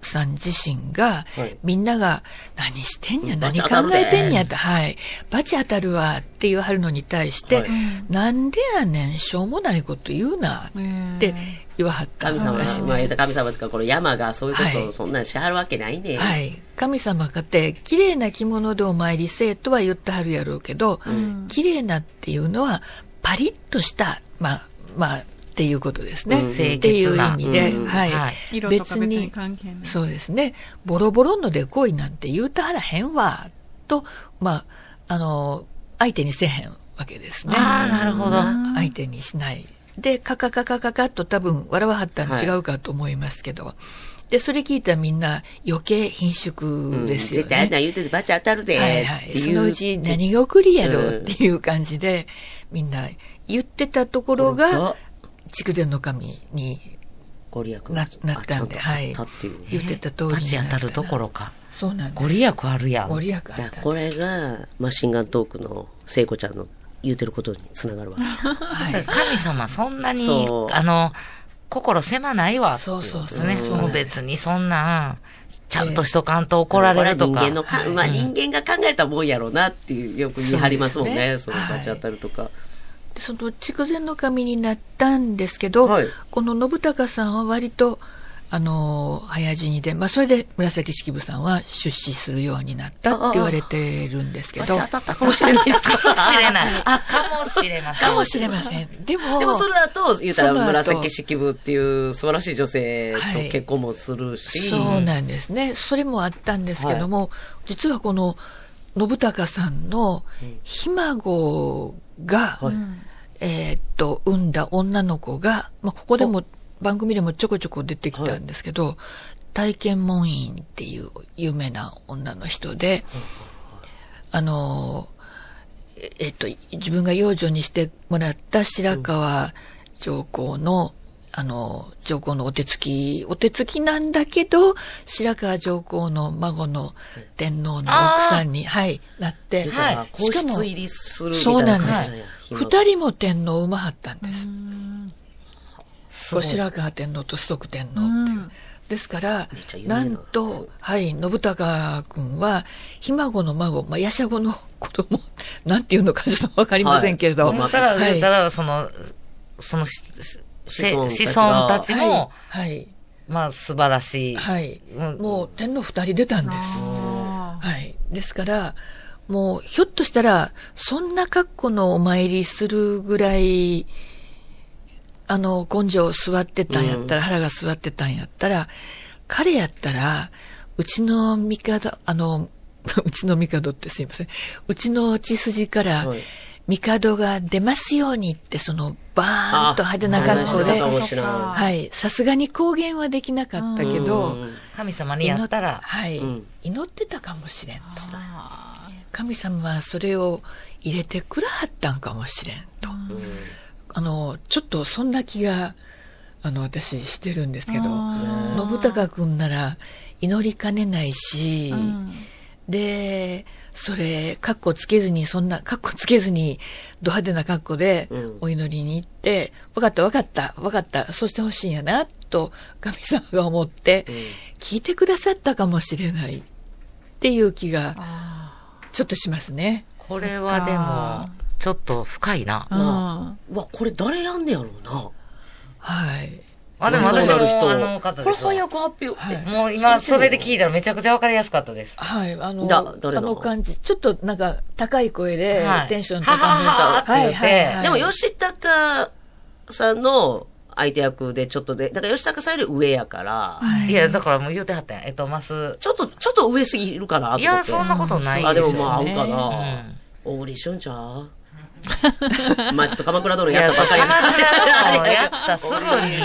さん自身が、はい。みんなが、何してんや、うん何考えてんやって、はい。罰当たるわって言わはるのに対して、はい。なんでやねん、しょうもないこと言うなって言わはった神様らし神様とか、この山がそういうことはい。をそんなんしはるわけないね。はい。神様かて、綺麗な着物でお参りせえとは言ってはるやろうけど、綺麗なっていうのは、パリッとした、まあ、まあ、っていうことですね。うんっていう意味で、うんはい。はい色とか別に関係ない。そうですね。ボロボロのでこいなんて言うたはらへんわ、と、まあ、あの、相手にせへんわけですね。ああ、なるほど。相手にしない。で、カカカカカカッと多分笑わはったん違うかと思いますけど。で、それ聞いたらみんな余計貧縮ですよ絶対あんなね。言うてて罰当たるで。はいはい。そのうち何が起こりやろうっていう感じで、みんな言ってたところが、筑前の神にご利益ななったんで、はい。言ってた通りに当たるどころか。そうなんです。ご利益あるやん。ご利益あったんですだからこれが、マシンガントークの聖子ちゃんの言うてることにつながるわ。はい。<laughs> 神様そんなにあの、心狭ないわ。そうそうそうね。そう別にそんなん、ちゃんとしとかんと怒られるとか。人間のか、はいまあ人間が考えたもんやろうなっていう、よく言い張りますもんね。そねの罰当たるとか。その筑前の神になったんですけど、はいこの信孝さんは割と、あのー早死にで、まあ、それで紫式部さんは出資するようになったって言われてるんですけど、罰当たったかもしれないですかもしれない。あ、かもしれません。かもしれません。でも、でもその後、言うたら紫式部っていう素晴らしい女性と結婚もするし。そうなんですね。それもあったんですけども、実はこの信孝さんのひ孫が、はいえーっと、産んだ女の子が、まあ、ここでも、番組でもちょこちょこ出てきたんですけど、体験門院っていう有名な女の人で、あの、ええっと、自分が養女にしてもらった白川上皇の、あの、上皇のお手つき、お手つきなんだけど、白川上皇の孫の天皇の奥さんに、はい、なって、はい。皇しかもそうなんです。感じや二人も天皇を産まはったんです。すごい。白川天皇と崇徳天皇っていう。うん。ですからな。なんと、はい、信孝君は、ひ孫の孫、まあ、やしゃごの子供、<laughs> なんていうのかちょっとわかりませんけれど、はい。言ったら、はい。たら、その、その子孫たち子が孫たちも、はい、まあ素晴らしい。はい、うん。もう天皇二人出たんです。あはい。ですから、もう、ひょっとしたら、そんな格好のお参りするぐらい、あの、根性座ってたんやったら、腹が座ってたんやったら、彼やったら、うちの帝、あの、<laughs> うちの帝ってすいません。うちの血筋からはい、帝が出ますようにって、その、バーンと派手な格好で、はい。さすがに公言はできなかったけど、うん。神様にやったら、はい、うん。祈ってたかもしれんと。神様はそれを入れてくらはったんかもしれんと。あの、ちょっとそんな気が、あの、私してるんですけど、信孝くんなら祈りかねないし、で、それ、カッコつけずに、そんな、カッコつけずに、ド派手な格好でうん。お祈りに行って、わかったわかったわかった、そうしてほしいんやな、と神様が思って、聞いてくださったかもしれないっていう気が、ちょっとしますね。これはでも、ちょっと深いな。うん。うわ、これ誰やんねやろうな。はい。あ、でも私もあの方これですわ。早く発表。はいもう今、それで聞いたらめちゃくちゃわかりやすかったです。はい、あの、あなのの感じ、ちょっとなんか高い声で、はいテンション高めた。ははははって言ってでも、吉高さんの相手役でちょっとで、だから吉高さんより上やから、はいいや、だからもう言うてはったやん。えっと、マス。ちょっと、ちょっと上すぎるかなと思って。いや、そんなことないあ、でもですよまあ合うかうな。ん小栗旬ちゃう？まあちょっと鎌倉殿いや、ったばかり鎌倉のやった <laughs> すぐに、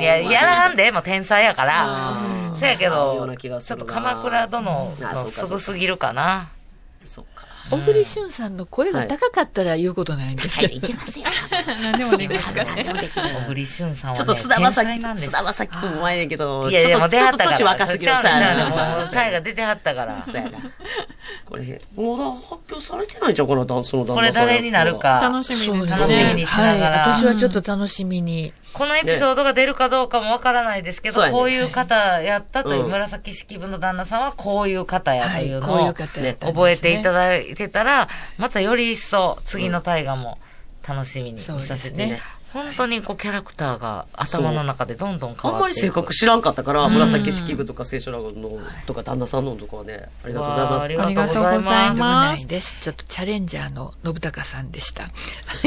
いや、やらんで、もう天才やから。せやけど、ちょっと鎌倉殿のすぐすぎるかな。そっか。小栗旬さんの声が高かったら言うことないんですけど。ますよ。<laughs> 何でもできますからね。小栗旬さんはね、ちょっと菅田将暉、天才なんです菅田将暉君も前やけど、いやいや、もう出はったから。ちょっと年若すぎるさ。もう、彼が出てはったから。そうやな。これ、まだ発表されてないんちゃうかな、ダンスの旦那さんこれ誰になる。か。楽しみですね。楽しみにしながらはい。私はちょっと楽しみに。このエピソードが出るかどうかもわからないですけど、ねこういう方やったという、うん紫式部の旦那さんはこういう方やとはいいう、こういうのを方やったんですね覚えていただいてたら、またより一層次の大河も楽しみにさせて、ですね本当にこうキャラクターが頭の中でどんどん変わって。あんまり性格知らんかったから、紫式部とか聖書ラゴンのとか旦那さんのとかはね、ありがとうございますわああり。がとうございま。ますないです。ちょっとチャレンジャーの信孝さんでした。チ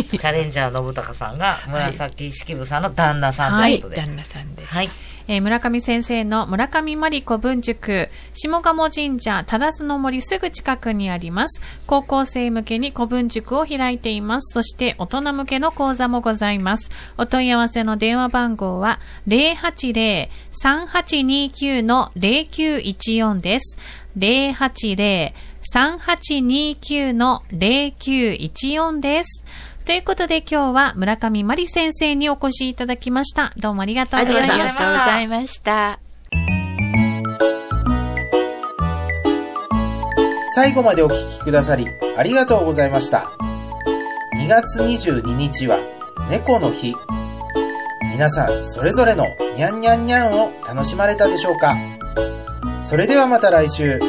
ャレンジャー信孝さんが紫式部さんの旦那さんとはいいうことで。旦那さんです。はい。えー村上先生の村上真理子文塾、下鴨神社、忠須の森すぐ近くにあります。高校生向けに古文塾を開いています。そして大人向けの講座もございます。お問い合わせの電話番号は080-3829-0914です。080-3829-0914です。ということで今日は村上真理先生にお越しいただきました。どうもありがとうございましありがとうごた。ざいました。最後までお聞きくださりありがとうございました。2月22日は猫の日。皆さんそれぞれのニャンニャンニャンを楽しまれたでしょうか？それではまた来週。